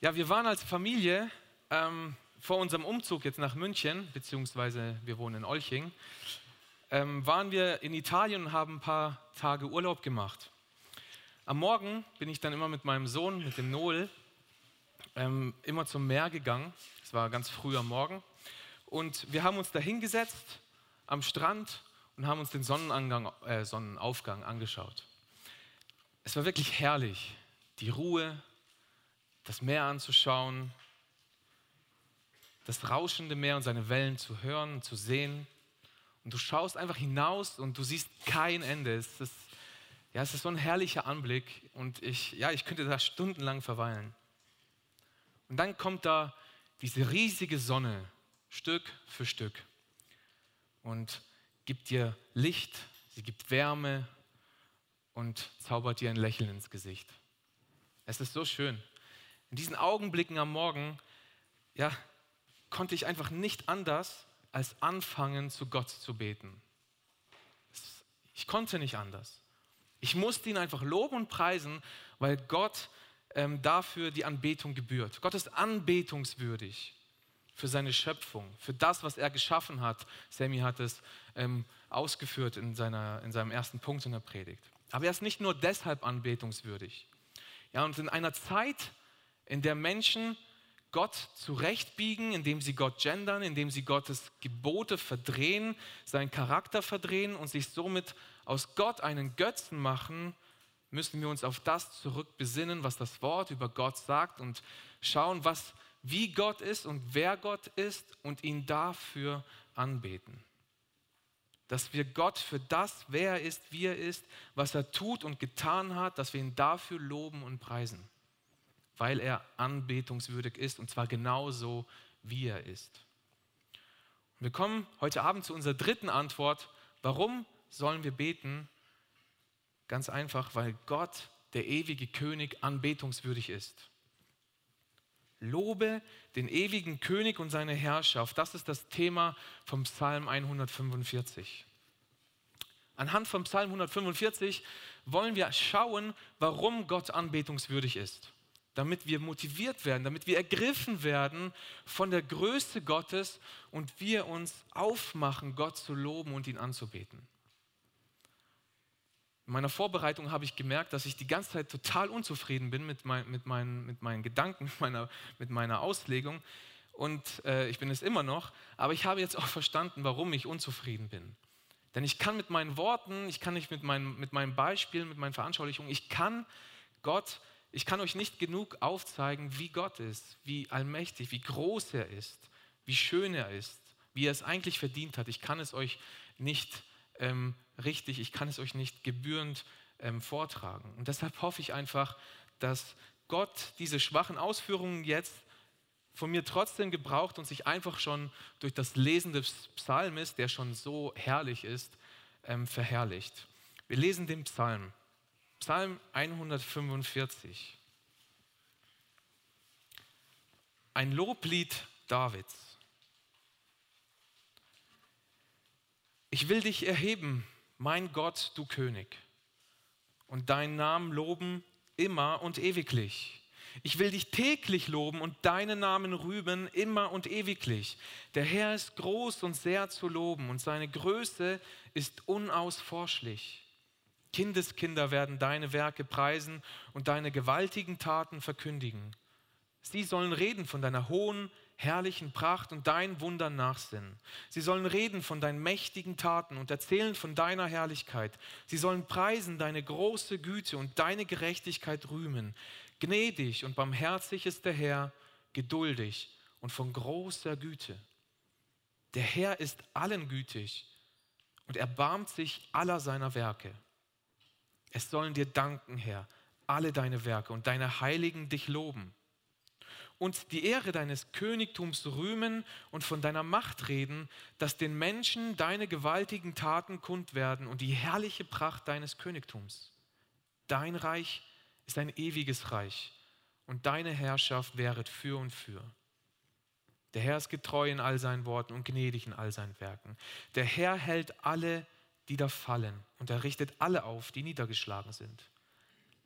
Ja, wir waren als Familie ähm, vor unserem Umzug jetzt nach München, beziehungsweise wir wohnen in Olching, ähm, waren wir in Italien und haben ein paar Tage Urlaub gemacht. Am Morgen bin ich dann immer mit meinem Sohn, mit dem Noel, ähm, immer zum Meer gegangen. Es war ganz früh am Morgen. Und wir haben uns da hingesetzt am Strand und haben uns den äh, Sonnenaufgang angeschaut. Es war wirklich herrlich, die Ruhe, das Meer anzuschauen, das rauschende Meer und seine Wellen zu hören und zu sehen. Und du schaust einfach hinaus und du siehst kein Ende. Es ist, ja, es ist so ein herrlicher Anblick und ich, ja, ich könnte da stundenlang verweilen. Und dann kommt da diese riesige Sonne, Stück für Stück, und gibt dir Licht, sie gibt Wärme und zaubert dir ein Lächeln ins Gesicht. Es ist so schön. In diesen Augenblicken am Morgen, ja, konnte ich einfach nicht anders als anfangen, zu Gott zu beten. Ich konnte nicht anders. Ich musste ihn einfach loben und preisen, weil Gott ähm, dafür die Anbetung gebührt. Gott ist anbetungswürdig für seine Schöpfung, für das, was er geschaffen hat. Sammy hat es ähm, ausgeführt in, seiner, in seinem ersten Punkt in der Predigt. Aber er ist nicht nur deshalb anbetungswürdig. Ja, und in einer Zeit, in der Menschen Gott zurechtbiegen, indem sie Gott gendern, indem sie Gottes Gebote verdrehen, seinen Charakter verdrehen und sich somit aus Gott einen Götzen machen, müssen wir uns auf das zurückbesinnen, was das Wort über Gott sagt und schauen, was, wie Gott ist und wer Gott ist und ihn dafür anbeten. Dass wir Gott für das, wer er ist, wie er ist, was er tut und getan hat, dass wir ihn dafür loben und preisen weil er anbetungswürdig ist und zwar genauso, wie er ist. Und wir kommen heute Abend zu unserer dritten Antwort. Warum sollen wir beten? Ganz einfach, weil Gott, der ewige König, anbetungswürdig ist. Lobe den ewigen König und seine Herrschaft. Das ist das Thema vom Psalm 145. Anhand vom Psalm 145 wollen wir schauen, warum Gott anbetungswürdig ist damit wir motiviert werden, damit wir ergriffen werden von der Größe Gottes und wir uns aufmachen, Gott zu loben und ihn anzubeten. In meiner Vorbereitung habe ich gemerkt, dass ich die ganze Zeit total unzufrieden bin mit, mein, mit, meinen, mit meinen Gedanken, mit meiner, mit meiner Auslegung. Und äh, ich bin es immer noch, aber ich habe jetzt auch verstanden, warum ich unzufrieden bin. Denn ich kann mit meinen Worten, ich kann nicht mit, meinen, mit meinen Beispielen, mit meinen Veranschaulichungen, ich kann Gott ich kann euch nicht genug aufzeigen, wie Gott ist, wie allmächtig, wie groß er ist, wie schön er ist, wie er es eigentlich verdient hat. Ich kann es euch nicht ähm, richtig, ich kann es euch nicht gebührend ähm, vortragen. Und deshalb hoffe ich einfach, dass Gott diese schwachen Ausführungen jetzt von mir trotzdem gebraucht und sich einfach schon durch das Lesen des Psalmes, der schon so herrlich ist, ähm, verherrlicht. Wir lesen den Psalm. Psalm 145. Ein Loblied Davids. Ich will dich erheben, mein Gott, du König, und deinen Namen loben immer und ewiglich. Ich will dich täglich loben und deinen Namen rühmen immer und ewiglich. Der Herr ist groß und sehr zu loben und seine Größe ist unausforschlich. Kindeskinder werden deine Werke preisen und deine gewaltigen Taten verkündigen. Sie sollen reden von deiner hohen, herrlichen Pracht und dein Wunder nachsinnen. Sie sollen reden von deinen mächtigen Taten und erzählen von deiner Herrlichkeit. Sie sollen preisen deine große Güte und deine Gerechtigkeit rühmen. Gnädig und barmherzig ist der Herr, geduldig und von großer Güte. Der Herr ist allen gütig und erbarmt sich aller seiner Werke. Es sollen dir danken, Herr, alle deine Werke und deine Heiligen dich loben. Und die Ehre deines Königtums rühmen und von deiner Macht reden, dass den Menschen deine gewaltigen Taten kund werden und die herrliche Pracht deines Königtums. Dein Reich ist ein ewiges Reich und deine Herrschaft wäret für und für. Der Herr ist getreu in all seinen Worten und gnädig in all seinen Werken. Der Herr hält alle die da fallen. Und er richtet alle auf, die niedergeschlagen sind.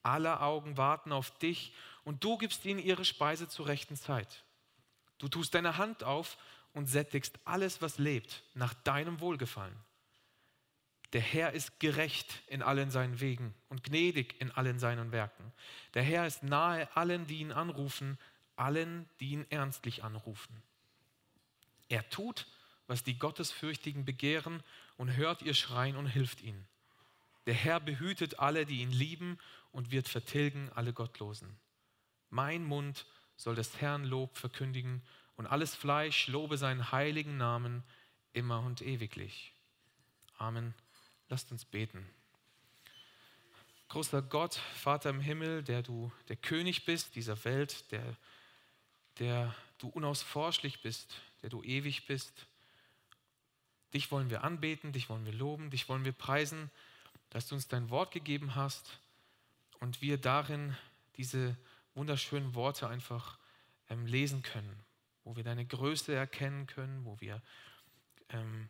Alle Augen warten auf dich und du gibst ihnen ihre Speise zur rechten Zeit. Du tust deine Hand auf und sättigst alles, was lebt, nach deinem Wohlgefallen. Der Herr ist gerecht in allen seinen Wegen und gnädig in allen seinen Werken. Der Herr ist nahe allen, die ihn anrufen, allen, die ihn ernstlich anrufen. Er tut, was die Gottesfürchtigen begehren und hört ihr Schreien und hilft ihnen. Der Herr behütet alle, die ihn lieben und wird vertilgen alle Gottlosen. Mein Mund soll des Herrn Lob verkündigen und alles Fleisch lobe seinen heiligen Namen immer und ewiglich. Amen. Lasst uns beten. Großer Gott, Vater im Himmel, der du der König bist dieser Welt, der, der du unausforschlich bist, der du ewig bist. Dich wollen wir anbeten, dich wollen wir loben, dich wollen wir preisen, dass du uns dein Wort gegeben hast und wir darin diese wunderschönen Worte einfach ähm, lesen können, wo wir deine Größe erkennen können, wo wir ähm,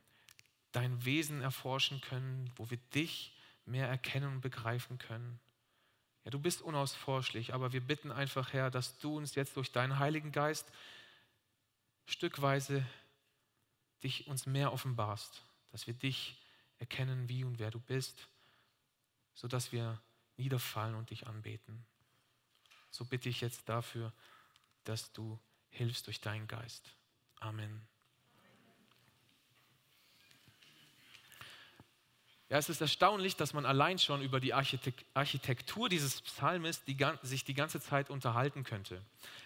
dein Wesen erforschen können, wo wir dich mehr erkennen und begreifen können. Ja, du bist unausforschlich, aber wir bitten einfach, Herr, dass du uns jetzt durch deinen Heiligen Geist stückweise dich uns mehr offenbarst, dass wir dich erkennen, wie und wer du bist, sodass wir niederfallen und dich anbeten. So bitte ich jetzt dafür, dass du hilfst durch deinen Geist. Amen. Ja, es ist erstaunlich, dass man allein schon über die Architektur dieses Psalmes die, sich die ganze Zeit unterhalten könnte.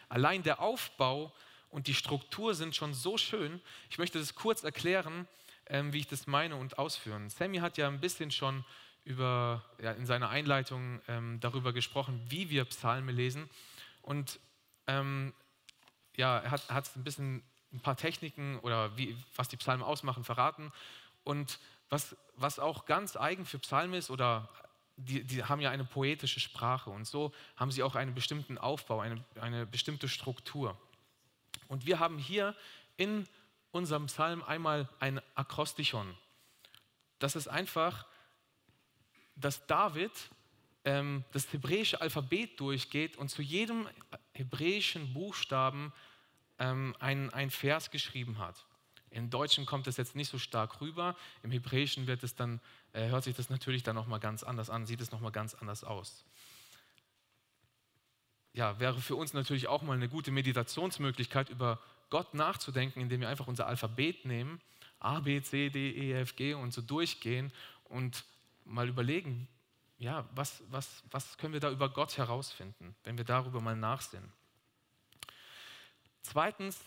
Allein der Aufbau und die Struktur sind schon so schön. Ich möchte das kurz erklären, ähm, wie ich das meine und ausführen. Sammy hat ja ein bisschen schon über, ja, in seiner Einleitung ähm, darüber gesprochen, wie wir Psalme lesen. Und ähm, ja, er hat, hat ein bisschen ein paar Techniken oder wie, was die Psalme ausmachen, verraten. Und was, was auch ganz eigen für Psalme ist, oder die, die haben ja eine poetische Sprache und so haben sie auch einen bestimmten Aufbau, eine, eine bestimmte Struktur. Und wir haben hier in unserem Psalm einmal ein Akrostichon. Das ist einfach, dass David ähm, das hebräische Alphabet durchgeht und zu jedem hebräischen Buchstaben ähm, ein, ein Vers geschrieben hat. Im Deutschen kommt es jetzt nicht so stark rüber, im Hebräischen wird es dann, äh, hört sich das natürlich dann nochmal ganz anders an, sieht es nochmal ganz anders aus ja, wäre für uns natürlich auch mal eine gute Meditationsmöglichkeit, über Gott nachzudenken, indem wir einfach unser Alphabet nehmen, A, B, C, D, E, F, G und so durchgehen und mal überlegen, ja, was, was, was können wir da über Gott herausfinden, wenn wir darüber mal nachsinnen. Zweitens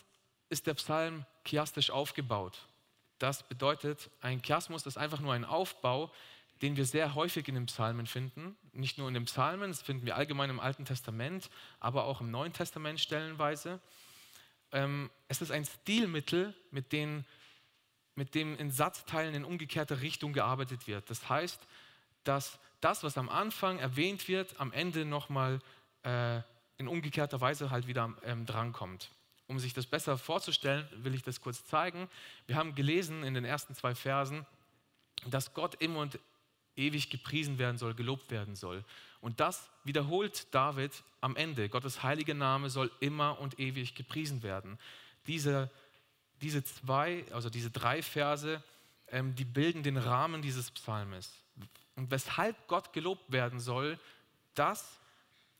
ist der Psalm chiastisch aufgebaut. Das bedeutet, ein Chiasmus ist einfach nur ein Aufbau, den wir sehr häufig in den Psalmen finden. Nicht nur in den Psalmen, das finden wir allgemein im Alten Testament, aber auch im Neuen Testament stellenweise. Ähm, es ist ein Stilmittel, mit dem, mit dem in Satzteilen in umgekehrter Richtung gearbeitet wird. Das heißt, dass das, was am Anfang erwähnt wird, am Ende nochmal äh, in umgekehrter Weise halt wieder ähm, drankommt. Um sich das besser vorzustellen, will ich das kurz zeigen. Wir haben gelesen in den ersten zwei Versen, dass Gott immer und ewig gepriesen werden soll, gelobt werden soll. Und das wiederholt David am Ende. Gottes heilige Name soll immer und ewig gepriesen werden. Diese, diese zwei, also diese drei Verse, ähm, die bilden den Rahmen dieses Psalmes. Und weshalb Gott gelobt werden soll, das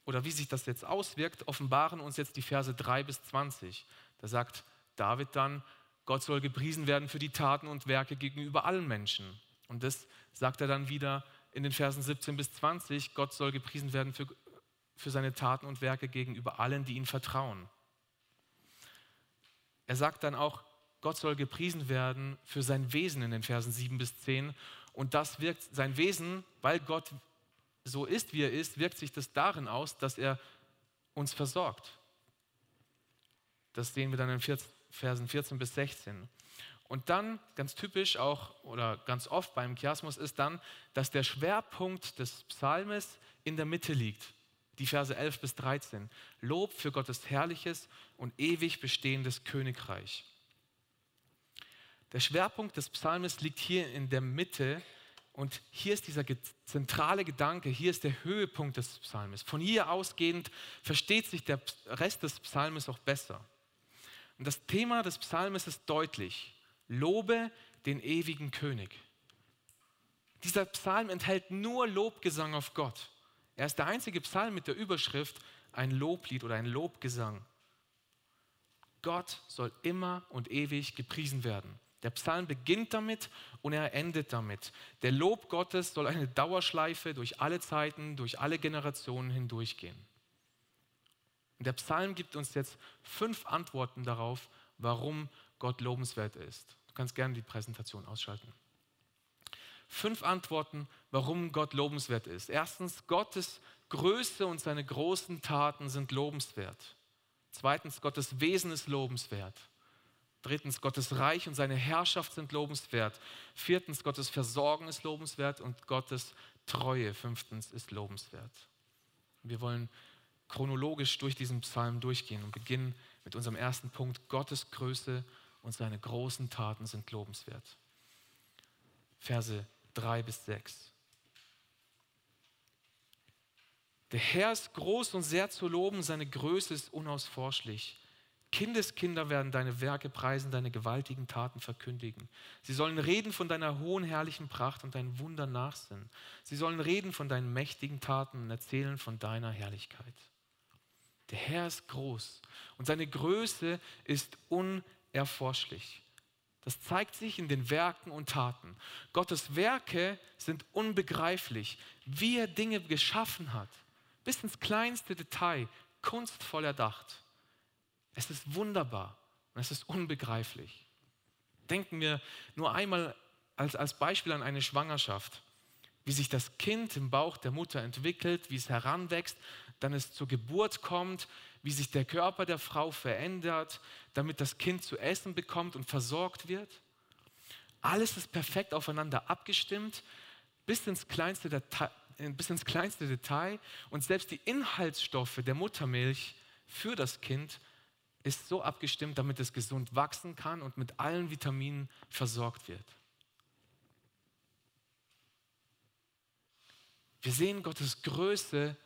oder wie sich das jetzt auswirkt, offenbaren uns jetzt die Verse 3 bis 20. Da sagt David dann, Gott soll gepriesen werden für die Taten und Werke gegenüber allen Menschen. Und das sagt er dann wieder in den Versen 17 bis 20, Gott soll gepriesen werden für, für seine Taten und Werke gegenüber allen, die ihm vertrauen. Er sagt dann auch, Gott soll gepriesen werden für sein Wesen in den Versen 7 bis 10. Und das wirkt sein Wesen, weil Gott so ist, wie er ist, wirkt sich das darin aus, dass er uns versorgt. Das sehen wir dann in Versen 14 bis 16. Und dann, ganz typisch auch oder ganz oft beim Chiasmus ist dann, dass der Schwerpunkt des Psalmes in der Mitte liegt. Die Verse 11 bis 13. Lob für Gottes herrliches und ewig bestehendes Königreich. Der Schwerpunkt des Psalmes liegt hier in der Mitte Und hier ist dieser zentrale Gedanke, hier ist der Höhepunkt des Psalmes. Von hier ausgehend versteht sich der Rest des Psalmes auch besser. Und das Thema des Psalmes ist deutlich. Lobe den ewigen König. Dieser Psalm enthält nur Lobgesang auf Gott. Er ist der einzige Psalm mit der Überschrift ein Loblied oder ein Lobgesang. Gott soll immer und ewig gepriesen werden. Der Psalm beginnt damit und er endet damit. Der Lob Gottes soll eine Dauerschleife durch alle Zeiten, durch alle Generationen hindurchgehen. Und der Psalm gibt uns jetzt fünf Antworten darauf, warum Gott lobenswert ist. Du kannst gerne die Präsentation ausschalten. Fünf Antworten, warum Gott lobenswert ist. Erstens, Gottes Größe und seine großen Taten sind lobenswert. Zweitens, Gottes Wesen ist lobenswert. Drittens, Gottes Reich und seine Herrschaft sind lobenswert. Viertens, Gottes Versorgen ist lobenswert und Gottes Treue, fünftens, ist lobenswert. Wir wollen chronologisch durch diesen Psalm durchgehen und beginnen mit unserem ersten Punkt. Gottes Größe und seine großen Taten sind lobenswert. Verse 3 bis 6. Der Herr ist groß und sehr zu loben, seine Größe ist unausforschlich. Kindeskinder werden deine Werke preisen, deine gewaltigen Taten verkündigen. Sie sollen reden von deiner hohen, herrlichen Pracht und deinen Wunder nachsinnen. Sie sollen reden von deinen mächtigen Taten und erzählen von deiner Herrlichkeit. Der Herr ist groß und seine Größe ist unerforschlich. Das zeigt sich in den Werken und Taten. Gottes Werke sind unbegreiflich, wie er Dinge geschaffen hat, bis ins kleinste Detail, kunstvoll erdacht. Es ist wunderbar und es ist unbegreiflich. Denken wir nur einmal als, als Beispiel an eine Schwangerschaft, wie sich das Kind im Bauch der Mutter entwickelt, wie es heranwächst, dann es zur Geburt kommt, wie sich der Körper der Frau verändert, damit das Kind zu essen bekommt und versorgt wird. Alles ist perfekt aufeinander abgestimmt, bis ins kleinste Detail, bis ins kleinste Detail. Und selbst die Inhaltsstoffe der Muttermilch für das Kind ist so abgestimmt, damit es gesund wachsen kann und mit allen Vitaminen versorgt wird. Wir sehen Gottes Größe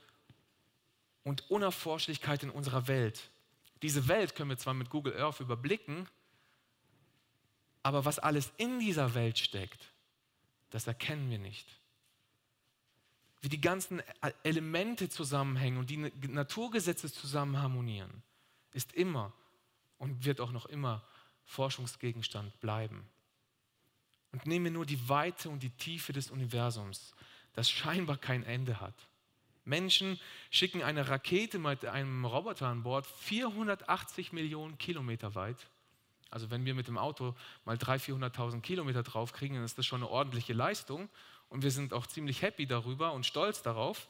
und Unerforschlichkeit in unserer Welt. Diese Welt können wir zwar mit Google Earth überblicken, aber was alles in dieser Welt steckt, das erkennen wir nicht. Wie die ganzen Elemente zusammenhängen und die Naturgesetze zusammen harmonieren ist immer und wird auch noch immer Forschungsgegenstand bleiben. Und nehmen wir nur die Weite und die Tiefe des Universums, das scheinbar kein Ende hat. Menschen schicken eine Rakete mit einem Roboter an Bord 480 Millionen Kilometer weit. Also wenn wir mit dem Auto mal 300.000, 400.000 Kilometer draufkriegen, dann ist das schon eine ordentliche Leistung. Und wir sind auch ziemlich happy darüber und stolz darauf.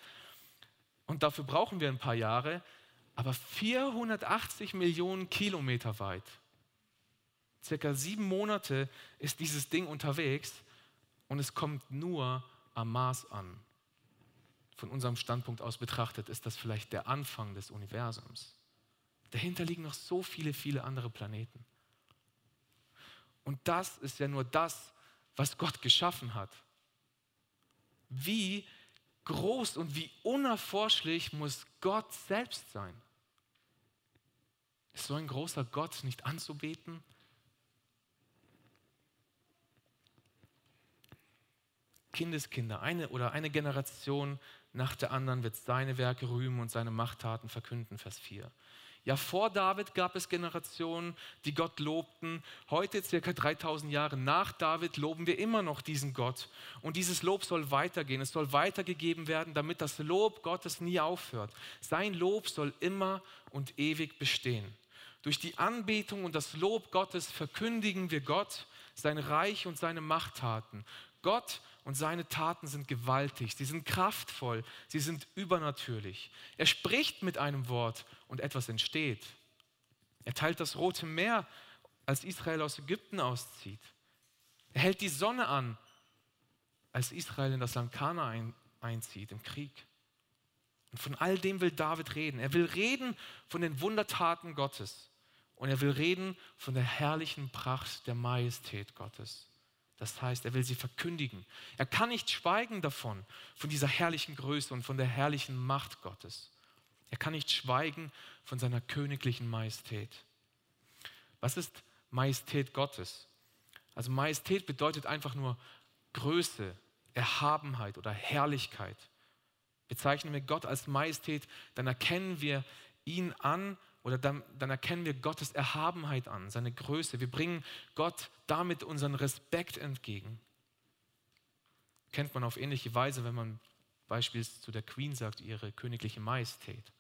Und dafür brauchen wir ein paar Jahre aber 480 Millionen Kilometer weit. Circa sieben Monate ist dieses Ding unterwegs und es kommt nur am Mars an. Von unserem Standpunkt aus betrachtet ist das vielleicht der Anfang des Universums. Dahinter liegen noch so viele, viele andere Planeten. Und das ist ja nur das, was Gott geschaffen hat. Wie groß und wie unerforschlich muss Gott selbst sein? Ist so ein großer Gott nicht anzubeten? Kindeskinder, eine oder eine Generation nach der anderen wird seine Werke rühmen und seine Machttaten verkünden, Vers 4. Ja, vor David gab es Generationen, die Gott lobten. Heute, circa 3000 Jahre nach David, loben wir immer noch diesen Gott. Und dieses Lob soll weitergehen. Es soll weitergegeben werden, damit das Lob Gottes nie aufhört. Sein Lob soll immer und ewig bestehen. Durch die Anbetung und das Lob Gottes verkündigen wir Gott, sein Reich und seine Machttaten. Gott und seine Taten sind gewaltig, sie sind kraftvoll, sie sind übernatürlich. Er spricht mit einem Wort und etwas entsteht. Er teilt das Rote Meer, als Israel aus Ägypten auszieht. Er hält die Sonne an, als Israel in das Land Kana ein, einzieht im Krieg. Und von all dem will David reden. Er will reden von den Wundertaten Gottes. Und er will reden von der herrlichen Pracht der Majestät Gottes. Das heißt, er will sie verkündigen. Er kann nicht schweigen davon, von dieser herrlichen Größe und von der herrlichen Macht Gottes. Er kann nicht schweigen von seiner königlichen Majestät. Was ist Majestät Gottes? Also Majestät bedeutet einfach nur Größe, Erhabenheit oder Herrlichkeit. Bezeichnen wir Gott als Majestät, dann erkennen wir ihn an oder dann, dann, erkennen wir Gottes Erhabenheit an, seine Größe. Wir bringen Gott damit unseren Respekt entgegen. Kennt man auf ähnliche Weise, wenn man beispielsweise zu der Queen sagt, ihre königliche Majestät.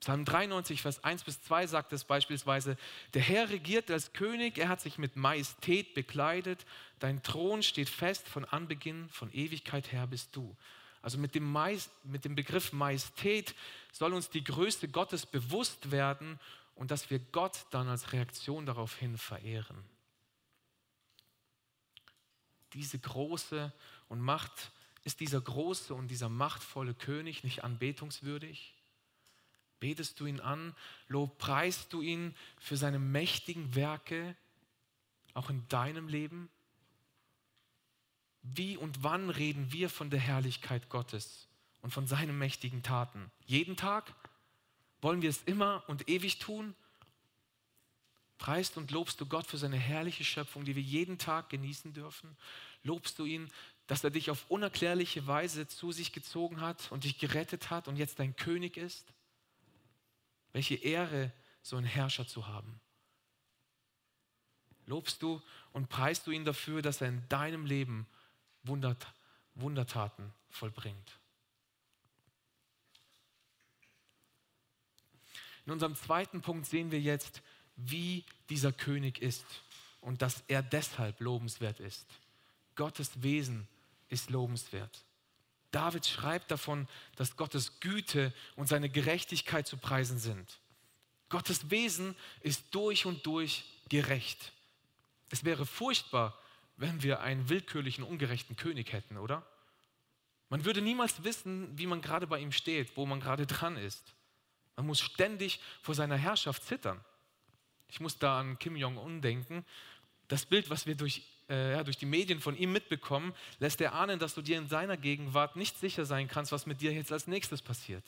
Psalm 93, Vers 1 bis 2 sagt es beispielsweise, der Herr regiert als König, er hat sich mit Majestät bekleidet, dein Thron steht fest von Anbeginn, von Ewigkeit her bist du. Also mit dem, mit dem Begriff Majestät soll uns die Größe Gottes bewusst werden und dass wir Gott dann als Reaktion darauf hin verehren. Diese große und Macht, ist dieser große und dieser machtvolle König nicht anbetungswürdig? Betest du ihn an? Lobpreist du ihn für seine mächtigen Werke, auch in deinem Leben? Wie und wann reden wir von der Herrlichkeit Gottes und von seinen mächtigen Taten? Jeden Tag? Wollen wir es immer und ewig tun? Preist und lobst du Gott für seine herrliche Schöpfung, die wir jeden Tag genießen dürfen? Lobst du ihn, dass er dich auf unerklärliche Weise zu sich gezogen hat und dich gerettet hat und jetzt dein König ist? Welche Ehre, so einen Herrscher zu haben. Lobst du und preist du ihn dafür, dass er in deinem Leben Wundert, Wundertaten vollbringt. In unserem zweiten Punkt sehen wir jetzt, wie dieser König ist und dass er deshalb lobenswert ist. Gottes Wesen ist lobenswert. David schreibt davon, dass Gottes Güte und seine Gerechtigkeit zu preisen sind. Gottes Wesen ist durch und durch gerecht. Es wäre furchtbar, wenn wir einen willkürlichen, ungerechten König hätten, oder? Man würde niemals wissen, wie man gerade bei ihm steht, wo man gerade dran ist. Man muss ständig vor seiner Herrschaft zittern. Ich muss da an Kim Jong-un denken. Das Bild, was wir durch, äh, ja, durch die Medien von ihm mitbekommen, lässt er ahnen, dass du dir in seiner Gegenwart nicht sicher sein kannst, was mit dir jetzt als nächstes passiert.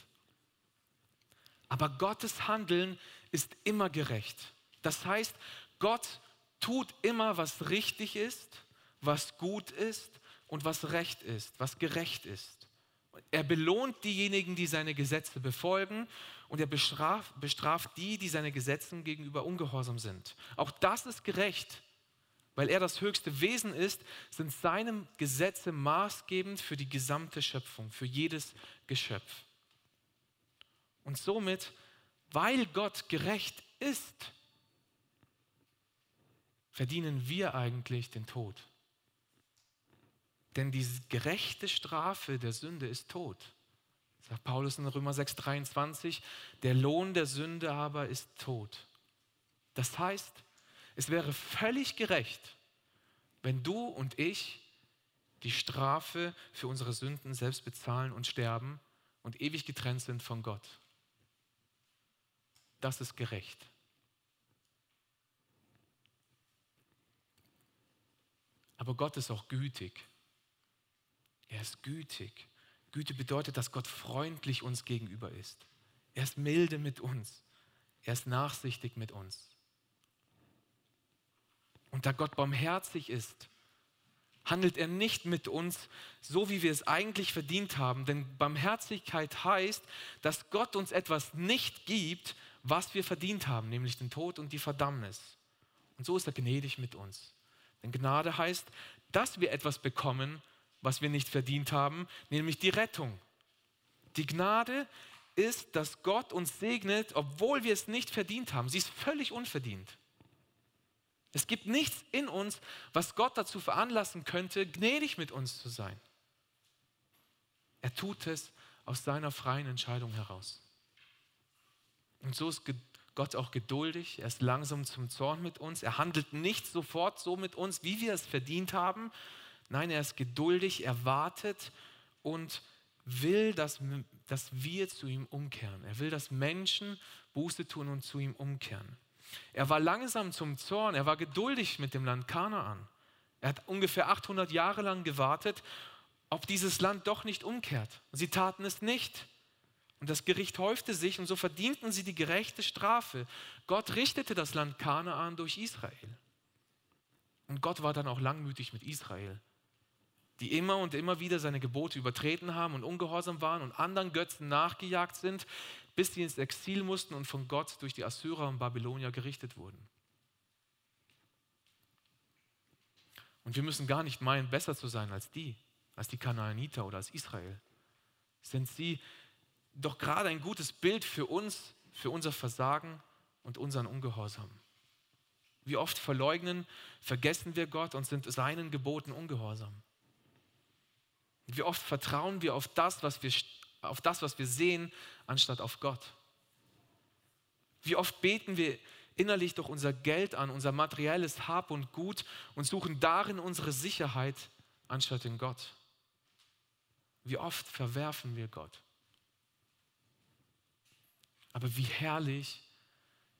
Aber Gottes Handeln ist immer gerecht. Das heißt, Gott tut immer, was richtig ist, was gut ist und was recht ist, was gerecht ist. Er belohnt diejenigen, die seine Gesetze befolgen und er bestraft, bestraft die, die seine Gesetzen gegenüber ungehorsam sind. Auch das ist gerecht. Weil er das höchste Wesen ist, sind seine Gesetze maßgebend für die gesamte Schöpfung, für jedes Geschöpf. Und somit, weil Gott gerecht ist, verdienen wir eigentlich den Tod. Denn die gerechte Strafe der Sünde ist Tod. Sagt Paulus in Römer 6,23, der Lohn der Sünde aber ist Tod. Das heißt, es wäre völlig gerecht, wenn du und ich die Strafe für unsere Sünden selbst bezahlen und sterben und ewig getrennt sind von Gott. Das ist gerecht. Aber Gott ist auch gütig. Er ist gütig. Güte bedeutet, dass Gott freundlich uns gegenüber ist. Er ist milde mit uns. Er ist nachsichtig mit uns. Und da Gott barmherzig ist, handelt er nicht mit uns so, wie wir es eigentlich verdient haben. Denn Barmherzigkeit heißt, dass Gott uns etwas nicht gibt, was wir verdient haben, nämlich den Tod und die Verdammnis. Und so ist er gnädig mit uns. Denn Gnade heißt, dass wir etwas bekommen, was wir nicht verdient haben, nämlich die Rettung. Die Gnade ist, dass Gott uns segnet, obwohl wir es nicht verdient haben. Sie ist völlig unverdient. Es gibt nichts in uns, was Gott dazu veranlassen könnte, gnädig mit uns zu sein. Er tut es aus seiner freien Entscheidung heraus. Und so ist Gott auch geduldig, er ist langsam zum Zorn mit uns, er handelt nicht sofort so mit uns, wie wir es verdient haben. Nein, er ist geduldig, er wartet und will, dass, dass wir zu ihm umkehren. Er will, dass Menschen Buße tun und zu ihm umkehren. Er war langsam zum Zorn, er war geduldig mit dem Land Kanaan. Er hat ungefähr 800 Jahre lang gewartet, ob dieses Land doch nicht umkehrt. Sie taten es nicht. Und das Gericht häufte sich und so verdienten sie die gerechte Strafe. Gott richtete das Land Kanaan durch Israel. Und Gott war dann auch langmütig mit Israel, die immer und immer wieder seine Gebote übertreten haben und ungehorsam waren und anderen Götzen nachgejagt sind, bis sie ins Exil mussten und von Gott durch die Assyrer und Babylonier gerichtet wurden. Und wir müssen gar nicht meinen, besser zu sein als die, als die Kanaaniter oder als Israel. Sind sie doch gerade ein gutes Bild für uns, für unser Versagen und unseren Ungehorsam. Wie oft verleugnen, vergessen wir Gott und sind seinen Geboten ungehorsam. wie oft vertrauen wir auf das, was wir, auf das, was wir sehen, anstatt auf Gott. Wie oft beten wir innerlich doch unser Geld an, unser materielles Hab und Gut und suchen darin unsere Sicherheit anstatt in Gott. Wie oft verwerfen wir Gott. Aber wie herrlich,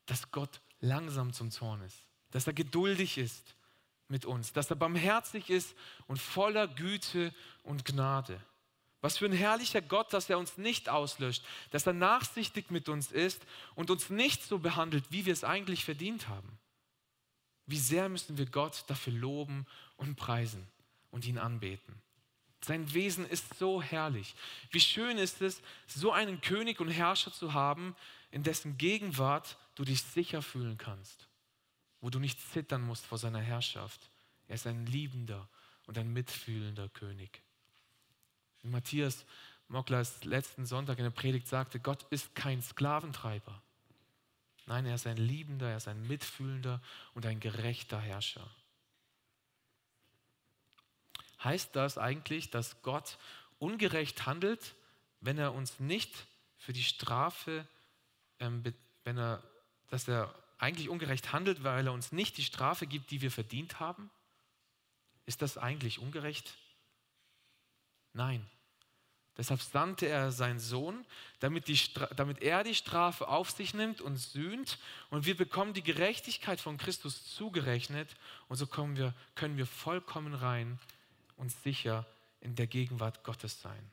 dass Gott langsam zum Zorn ist, dass er geduldig ist mit uns, dass er barmherzig ist und voller Güte und Gnade. Was für ein herrlicher Gott, dass er uns nicht auslöscht, dass er nachsichtig mit uns ist und uns nicht so behandelt, wie wir es eigentlich verdient haben. Wie sehr müssen wir Gott dafür loben und preisen und ihn anbeten. Sein Wesen ist so herrlich. Wie schön ist es, so einen König und Herrscher zu haben, in dessen Gegenwart du dich sicher fühlen kannst, wo du nicht zittern musst vor seiner Herrschaft. Er ist ein liebender und ein mitfühlender König. Wie Matthias Moklers letzten Sonntag in der Predigt sagte, Gott ist kein Sklaventreiber. Nein, er ist ein liebender, er ist ein mitfühlender und ein gerechter Herrscher. Heißt das eigentlich, dass Gott ungerecht handelt, wenn er uns nicht für die Strafe, ähm, wenn er, dass er eigentlich ungerecht handelt, weil er uns nicht die Strafe gibt, die wir verdient haben? Ist das eigentlich ungerecht? Nein. Deshalb sandte er seinen Sohn, damit, die, damit er die Strafe auf sich nimmt und sühnt und wir bekommen die Gerechtigkeit von Christus zugerechnet und so wir, können wir vollkommen rein und sicher in der Gegenwart Gottes sein.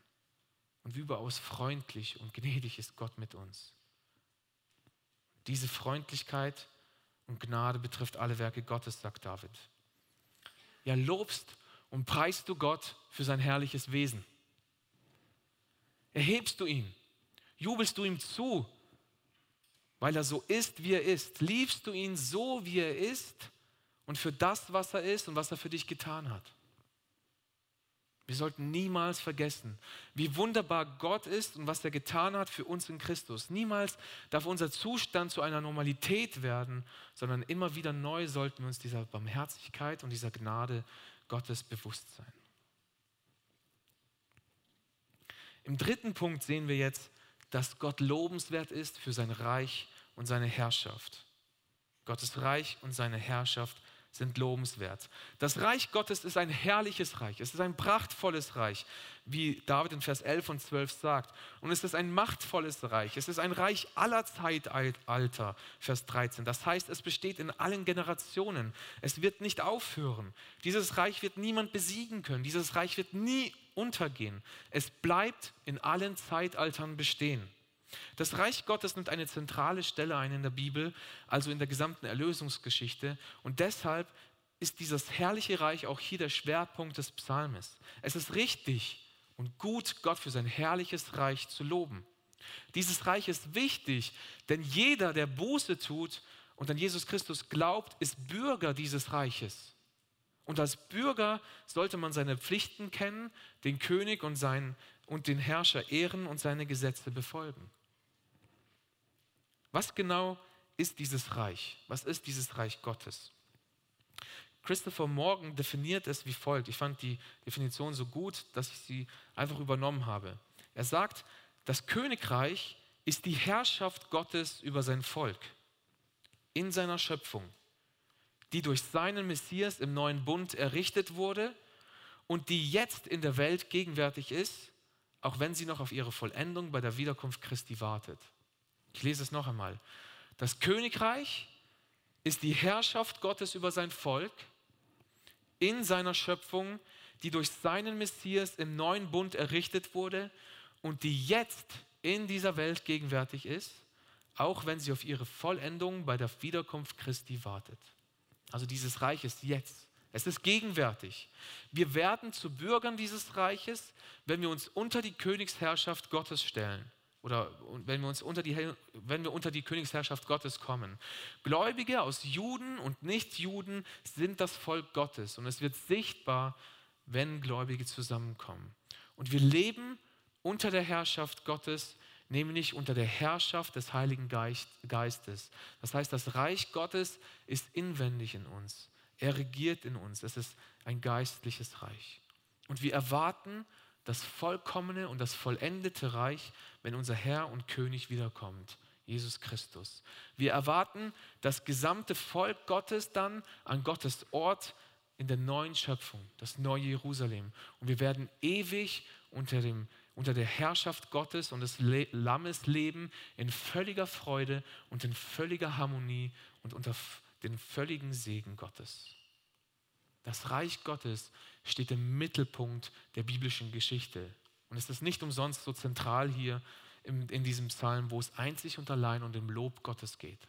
Und wie überaus freundlich und gnädig ist Gott mit uns. Diese Freundlichkeit und Gnade betrifft alle Werke Gottes, sagt David. Ja, lobst und preist du Gott für sein herrliches Wesen. Erhebst du ihn, jubelst du ihm zu, weil er so ist, wie er ist. Liebst du ihn so, wie er ist und für das, was er ist und was er für dich getan hat. Wir sollten niemals vergessen, wie wunderbar Gott ist und was er getan hat für uns in Christus. Niemals darf unser Zustand zu einer Normalität werden, sondern immer wieder neu sollten wir uns dieser Barmherzigkeit und dieser Gnade Gottes bewusst sein. Im dritten Punkt sehen wir jetzt, dass Gott lobenswert ist für sein Reich und seine Herrschaft. Gottes Reich und seine Herrschaft sind lobenswert. Das Reich Gottes ist ein herrliches Reich. Es ist ein prachtvolles Reich, wie David in Vers 11 und 12 sagt. Und es ist ein machtvolles Reich. Es ist ein Reich aller Zeitalter, Vers 13. Das heißt, es besteht in allen Generationen. Es wird nicht aufhören. Dieses Reich wird niemand besiegen können. Dieses Reich wird nie untergehen. Es bleibt in allen Zeitaltern bestehen. Das Reich Gottes nimmt eine zentrale Stelle ein in der Bibel, also in der gesamten Erlösungsgeschichte. Und deshalb ist dieses herrliche Reich auch hier der Schwerpunkt des Psalmes. Es ist richtig und gut, Gott für sein herrliches Reich zu loben. Dieses Reich ist wichtig, denn jeder, der Buße tut und an Jesus Christus glaubt, ist Bürger dieses Reiches. Und als Bürger sollte man seine Pflichten kennen, den König und, seinen, und den Herrscher ehren und seine Gesetze befolgen. Was genau ist dieses Reich? Was ist dieses Reich Gottes? Christopher Morgan definiert es wie folgt. Ich fand die Definition so gut, dass ich sie einfach übernommen habe. Er sagt, das Königreich ist die Herrschaft Gottes über sein Volk in seiner Schöpfung, die durch seinen Messias im neuen Bund errichtet wurde und die jetzt in der Welt gegenwärtig ist, auch wenn sie noch auf ihre Vollendung bei der Wiederkunft Christi wartet. Ich lese es noch einmal. Das Königreich ist die Herrschaft Gottes über sein Volk in seiner Schöpfung, die durch seinen Messias im neuen Bund errichtet wurde und die jetzt in dieser Welt gegenwärtig ist, auch wenn sie auf ihre Vollendung bei der Wiederkunft Christi wartet. Also dieses Reich ist jetzt. Es ist gegenwärtig. Wir werden zu Bürgern dieses Reiches, wenn wir uns unter die Königsherrschaft Gottes stellen oder wenn wir, uns unter die, wenn wir unter die Königsherrschaft Gottes kommen. Gläubige aus Juden und Nichtjuden sind das Volk Gottes und es wird sichtbar, wenn Gläubige zusammenkommen. Und wir leben unter der Herrschaft Gottes, nämlich unter der Herrschaft des Heiligen Geistes. Das heißt, das Reich Gottes ist inwendig in uns. Er regiert in uns. Es ist ein geistliches Reich. Und wir erwarten das vollkommene und das vollendete Reich, wenn unser Herr und König wiederkommt, Jesus Christus. Wir erwarten das gesamte Volk Gottes dann an Gottes Ort in der neuen Schöpfung, das neue Jerusalem. Und wir werden ewig unter, dem, unter der Herrschaft Gottes und des Lammes leben, in völliger Freude und in völliger Harmonie und unter den völligen Segen Gottes. Das Reich Gottes steht im Mittelpunkt der biblischen Geschichte. Und es ist nicht umsonst so zentral hier in, in diesem Psalm, wo es einzig und allein um den Lob Gottes geht.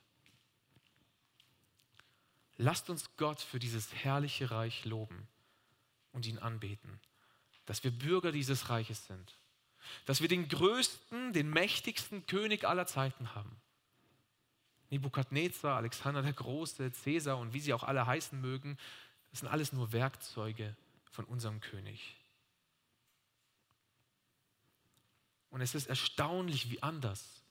Lasst uns Gott für dieses herrliche Reich loben und ihn anbeten, dass wir Bürger dieses Reiches sind, dass wir den größten, den mächtigsten König aller Zeiten haben. Nebukadnezar, Alexander der Große, Cäsar und wie sie auch alle heißen mögen, das sind alles nur Werkzeuge von unserem König. Und es ist erstaunlich, wie anders,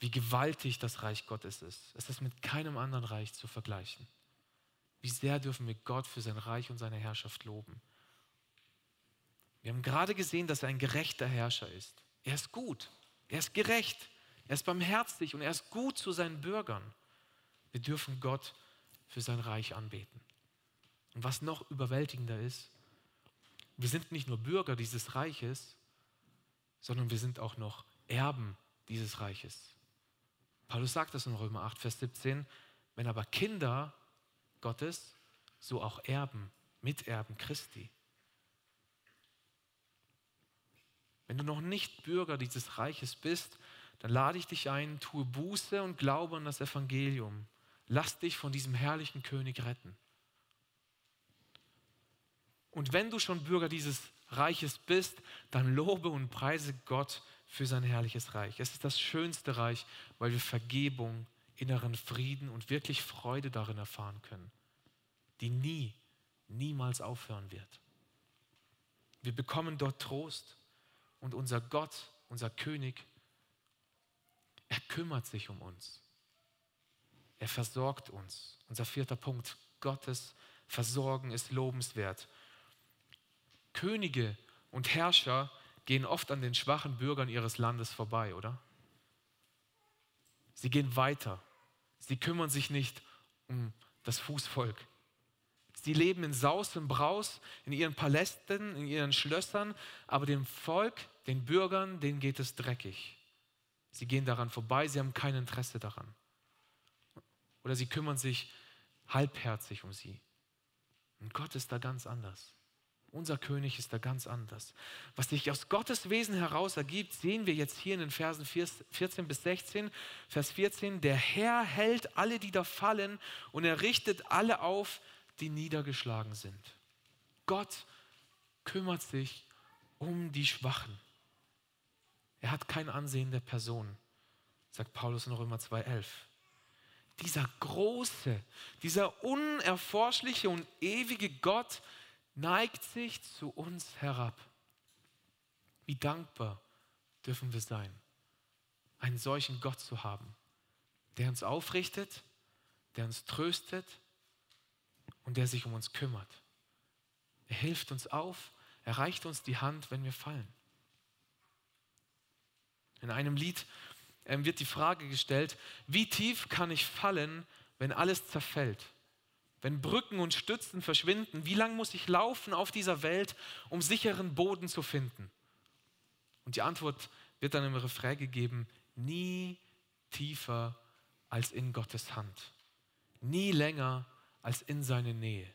wie gewaltig das Reich Gottes ist. Es ist mit keinem anderen Reich zu vergleichen. Wie sehr dürfen wir Gott für sein Reich und seine Herrschaft loben. Wir haben gerade gesehen, dass er ein gerechter Herrscher ist. Er ist gut, er ist gerecht, er ist barmherzig und er ist gut zu seinen Bürgern. Wir dürfen Gott für sein Reich anbeten. Und was noch überwältigender ist, wir sind nicht nur Bürger dieses Reiches, sondern wir sind auch noch Erben dieses Reiches. Paulus sagt das in Römer 8, Vers 17, wenn aber Kinder Gottes, so auch Erben, Miterben Christi. Wenn du noch nicht Bürger dieses Reiches bist, dann lade ich dich ein, tue Buße und glaube an das Evangelium. Lass dich von diesem herrlichen König retten. Und wenn du schon Bürger dieses Reiches bist, dann lobe und preise Gott für sein herrliches Reich. Es ist das schönste Reich, weil wir Vergebung, inneren Frieden und wirklich Freude darin erfahren können, die nie, niemals aufhören wird. Wir bekommen dort Trost und unser Gott, unser König, er kümmert sich um uns. Er versorgt uns. Unser vierter Punkt, Gottes Versorgen ist lobenswert. Könige und Herrscher gehen oft an den schwachen Bürgern ihres Landes vorbei, oder? Sie gehen weiter. Sie kümmern sich nicht um das Fußvolk. Sie leben in Saus und Braus, in ihren Palästen, in ihren Schlössern, aber dem Volk, den Bürgern, denen geht es dreckig. Sie gehen daran vorbei, sie haben kein Interesse daran. Oder sie kümmern sich halbherzig um sie. Und Gott ist da ganz anders. Unser König ist da ganz anders. Was sich aus Gottes Wesen heraus ergibt, sehen wir jetzt hier in den Versen 14 bis 16. Vers 14, der Herr hält alle, die da fallen und er richtet alle auf, die niedergeschlagen sind. Gott kümmert sich um die Schwachen. Er hat kein Ansehen der Person, sagt Paulus in Römer 2,11. Dieser große, dieser unerforschliche und ewige Gott neigt sich zu uns herab. Wie dankbar dürfen wir sein, einen solchen Gott zu haben, der uns aufrichtet, der uns tröstet und der sich um uns kümmert. Er hilft uns auf, er reicht uns die Hand, wenn wir fallen. In einem Lied ähm, wird die Frage gestellt, wie tief kann ich fallen, wenn alles zerfällt? Wenn Brücken und Stützen verschwinden, wie lange muss ich laufen auf dieser Welt, um sicheren Boden zu finden? Und die Antwort wird dann im Refrain gegeben, nie tiefer als in Gottes Hand, nie länger als in seine Nähe.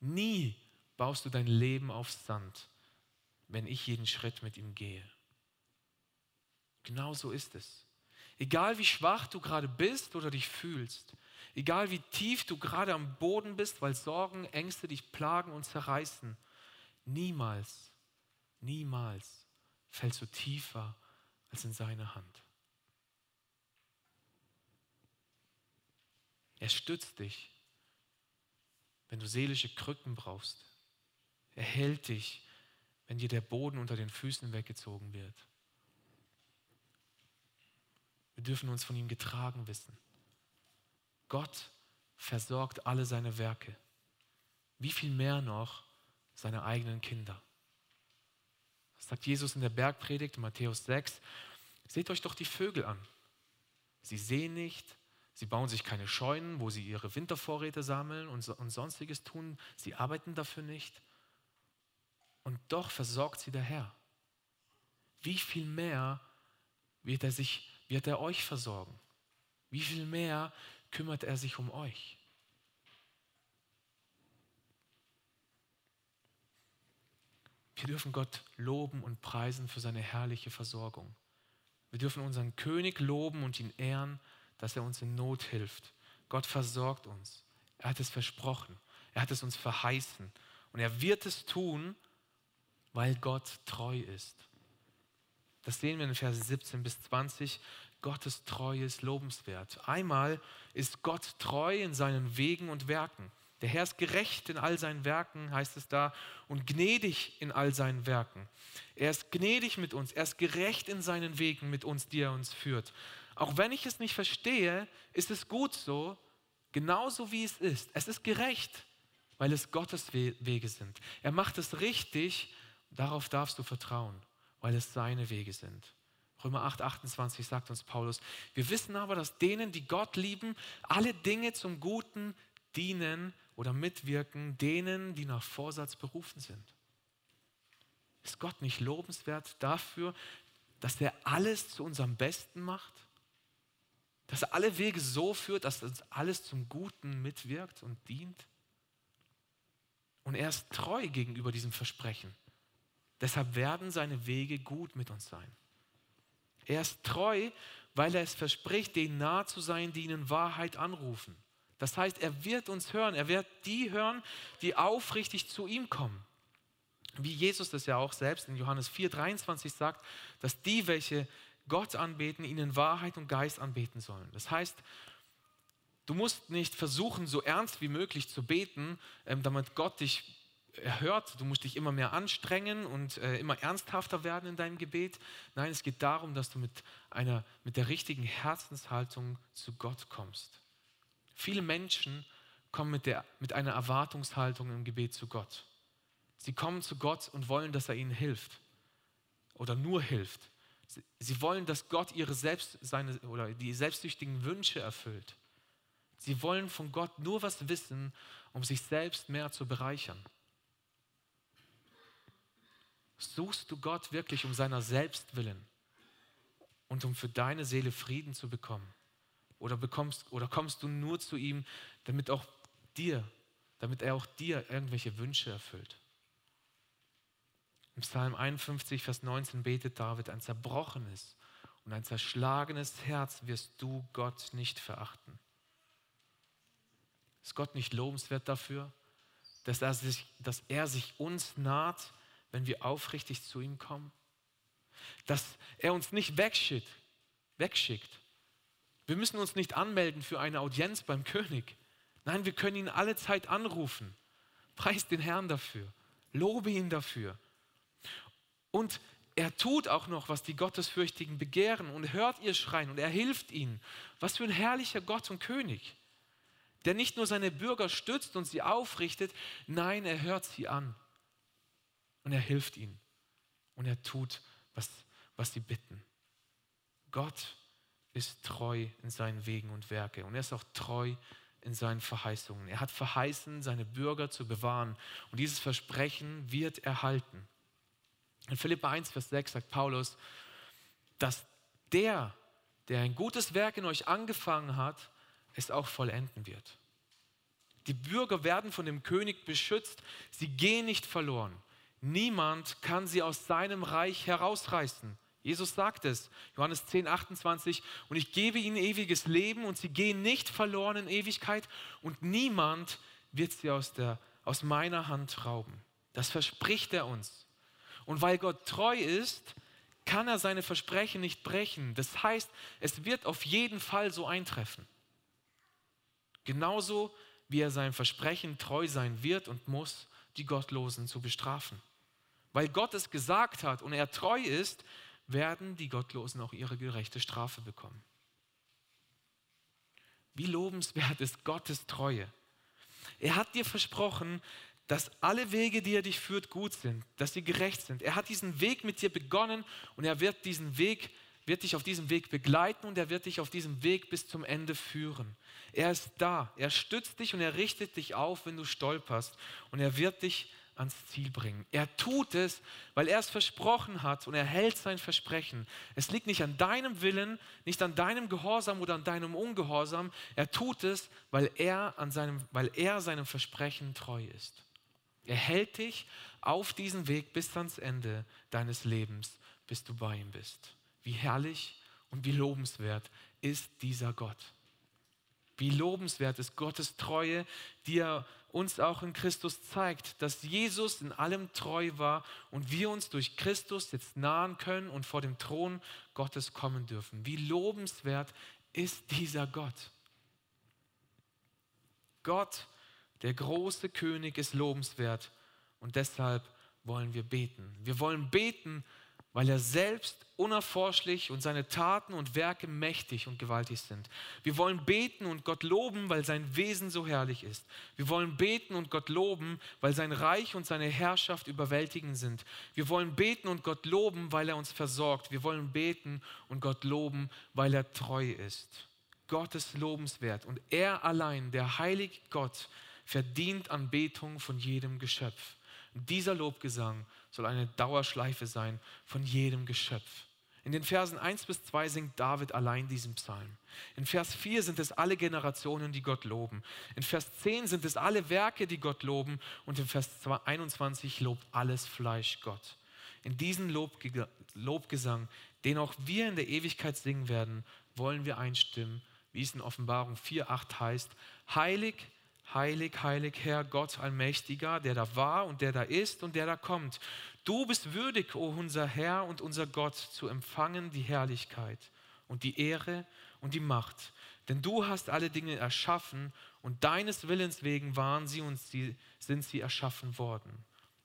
Nie baust du dein Leben auf Sand, wenn ich jeden Schritt mit ihm gehe. Genau so ist es. Egal wie schwach du gerade bist oder dich fühlst, egal wie tief du gerade am Boden bist, weil Sorgen, Ängste dich plagen und zerreißen, niemals, niemals fällst du tiefer als in seine Hand. Er stützt dich, wenn du seelische Krücken brauchst. Er hält dich, wenn dir der Boden unter den Füßen weggezogen wird. Wir dürfen uns von ihm getragen wissen. Gott versorgt alle seine Werke. Wie viel mehr noch seine eigenen Kinder? Das sagt Jesus in der Bergpredigt in Matthäus 6. Seht euch doch die Vögel an. Sie sehen nicht, Sie bauen sich keine Scheunen, wo sie ihre Wintervorräte sammeln und, und sonstiges tun. Sie arbeiten dafür nicht. Und doch versorgt sie der Herr. Wie viel mehr wird er, sich, wird er euch versorgen? Wie viel mehr kümmert er sich um euch? Wir dürfen Gott loben und preisen für seine herrliche Versorgung. Wir dürfen unseren König loben und ihn ehren dass er uns in Not hilft. Gott versorgt uns. Er hat es versprochen. Er hat es uns verheißen. Und er wird es tun, weil Gott treu ist. Das sehen wir in Verse 17 bis 20. Gottes Treue ist lobenswert. Einmal ist Gott treu in seinen Wegen und Werken. Der Herr ist gerecht in all seinen Werken, heißt es da, und gnädig in all seinen Werken. Er ist gnädig mit uns, er ist gerecht in seinen Wegen mit uns, die er uns führt. Auch wenn ich es nicht verstehe, ist es gut so, genauso wie es ist. Es ist gerecht, weil es Gottes Wege sind. Er macht es richtig, darauf darfst du vertrauen, weil es seine Wege sind. Römer 8, 28 sagt uns Paulus, wir wissen aber, dass denen, die Gott lieben, alle Dinge zum Guten dienen oder mitwirken, denen, die nach Vorsatz berufen sind. Ist Gott nicht lobenswert dafür, dass er alles zu unserem Besten macht? dass er alle Wege so führt, dass uns alles zum Guten mitwirkt und dient. Und er ist treu gegenüber diesem Versprechen. Deshalb werden seine Wege gut mit uns sein. Er ist treu, weil er es verspricht, denen nahe zu sein, die ihn in Wahrheit anrufen. Das heißt, er wird uns hören. Er wird die hören, die aufrichtig zu ihm kommen. Wie Jesus das ja auch selbst in Johannes 4,23 sagt, dass die, welche Gott anbeten, ihn in Wahrheit und Geist anbeten sollen. Das heißt, du musst nicht versuchen, so ernst wie möglich zu beten, ähm, damit Gott dich erhört. Du musst dich immer mehr anstrengen und äh, immer ernsthafter werden in deinem Gebet. Nein, es geht darum, dass du mit, einer, mit der richtigen Herzenshaltung zu Gott kommst. Viele Menschen kommen mit, der, mit einer Erwartungshaltung im Gebet zu Gott. Sie kommen zu Gott und wollen, dass er ihnen hilft oder nur hilft. Sie wollen, dass Gott ihre selbst, seine, oder die selbstsüchtigen Wünsche erfüllt. Sie wollen von Gott nur was wissen, um sich selbst mehr zu bereichern. Suchst du Gott wirklich um seiner selbst willen und um für deine Seele Frieden zu bekommen? Oder, bekommst, oder kommst du nur zu ihm, damit auch dir, damit er auch dir irgendwelche Wünsche erfüllt? Im Psalm 51, Vers 19 betet David, ein zerbrochenes und ein zerschlagenes Herz wirst du Gott nicht verachten. Ist Gott nicht lobenswert dafür, dass er sich, dass er sich uns naht, wenn wir aufrichtig zu ihm kommen? Dass er uns nicht wegschickt, wegschickt. Wir müssen uns nicht anmelden für eine Audienz beim König. Nein, wir können ihn alle Zeit anrufen. Preis den Herrn dafür. Lobe ihn dafür. Und er tut auch noch, was die Gottesfürchtigen begehren und hört ihr Schreien und er hilft ihnen. Was für ein herrlicher Gott und König, der nicht nur seine Bürger stützt und sie aufrichtet, nein, er hört sie an und er hilft ihnen und er tut, was, was sie bitten. Gott ist treu in seinen Wegen und Werke und er ist auch treu in seinen Verheißungen. Er hat verheißen, seine Bürger zu bewahren und dieses Versprechen wird erhalten. In Philippa 1, Vers 6 sagt Paulus, dass der, der ein gutes Werk in euch angefangen hat, es auch vollenden wird. Die Bürger werden von dem König beschützt. Sie gehen nicht verloren. Niemand kann sie aus seinem Reich herausreißen. Jesus sagt es, Johannes 10, 28, und ich gebe ihnen ewiges Leben und sie gehen nicht verloren in Ewigkeit und niemand wird sie aus, der, aus meiner Hand rauben. Das verspricht er uns. Und weil Gott treu ist, kann er seine Versprechen nicht brechen. Das heißt, es wird auf jeden Fall so eintreffen. Genauso wie er sein Versprechen treu sein wird und muss, die Gottlosen zu bestrafen. Weil Gott es gesagt hat und er treu ist, werden die Gottlosen auch ihre gerechte Strafe bekommen. Wie lobenswert ist Gottes Treue. Er hat dir versprochen, dass alle Wege, die er dich führt, gut sind, dass sie gerecht sind. Er hat diesen Weg mit dir begonnen und er wird diesen Weg, wird dich auf diesem Weg begleiten und er wird dich auf diesem Weg bis zum Ende führen. Er ist da, er stützt dich und er richtet dich auf, wenn du stolperst und er wird dich ans Ziel bringen. Er tut es, weil er es versprochen hat und er hält sein Versprechen. Es liegt nicht an deinem Willen, nicht an deinem Gehorsam oder an deinem Ungehorsam. Er tut es, weil er, an seinem, weil er seinem Versprechen treu ist. Er hält dich auf diesen Weg bis ans Ende deines Lebens, bis du bei ihm bist. Wie herrlich und wie lobenswert ist dieser Gott. Wie lobenswert ist Gottes Treue, die er uns auch in Christus zeigt, dass Jesus in allem treu war und wir uns durch Christus jetzt nahen können und vor dem Thron Gottes kommen dürfen. Wie lobenswert ist dieser Gott. Gott, der große König, ist lobenswert und deshalb wollen wir beten. Wir wollen beten, weil er selbst unerforschlich und seine Taten und Werke mächtig und gewaltig sind. Wir wollen beten und Gott loben, weil sein Wesen so herrlich ist. Wir wollen beten und Gott loben, weil sein Reich und seine Herrschaft überwältigend sind. Wir wollen beten und Gott loben, weil er uns versorgt. Wir wollen beten und Gott loben, weil er treu ist. Gott ist lobenswert und er allein, der heilige Gott, verdient Anbetung von jedem Geschöpf. Dieser Lobgesang soll eine Dauerschleife sein von jedem Geschöpf. In den Versen 1 bis 2 singt David allein diesen Psalm. In Vers 4 sind es alle Generationen, die Gott loben. In Vers 10 sind es alle Werke, die Gott loben. Und in Vers 21 lobt alles Fleisch Gott. In diesen Lobgesang, den auch wir in der Ewigkeit singen werden, wollen wir einstimmen, wie es in Offenbarung 4,8 heißt: Heilig, Heilig, heilig, Herr Gott Allmächtiger, der da war und der da ist und der da kommt. Du bist würdig, o oh unser Herr und unser Gott, zu empfangen die Herrlichkeit und die Ehre und die Macht. Denn du hast alle Dinge erschaffen und deines Willens wegen waren sie und sie, sind sie erschaffen worden.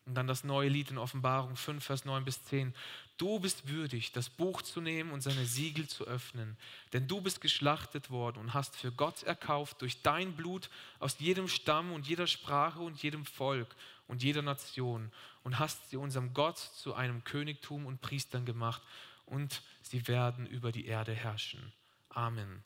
Und dann das neue Lied in Offenbarung 5, Vers 9 bis 10. Du bist würdig, das Buch zu nehmen und seine Siegel zu öffnen, denn du bist geschlachtet worden und hast für Gott erkauft durch dein Blut aus jedem Stamm und jeder Sprache und jedem Volk und jeder Nation und hast sie unserem Gott zu einem Königtum und Priestern gemacht und sie werden über die Erde herrschen. Amen.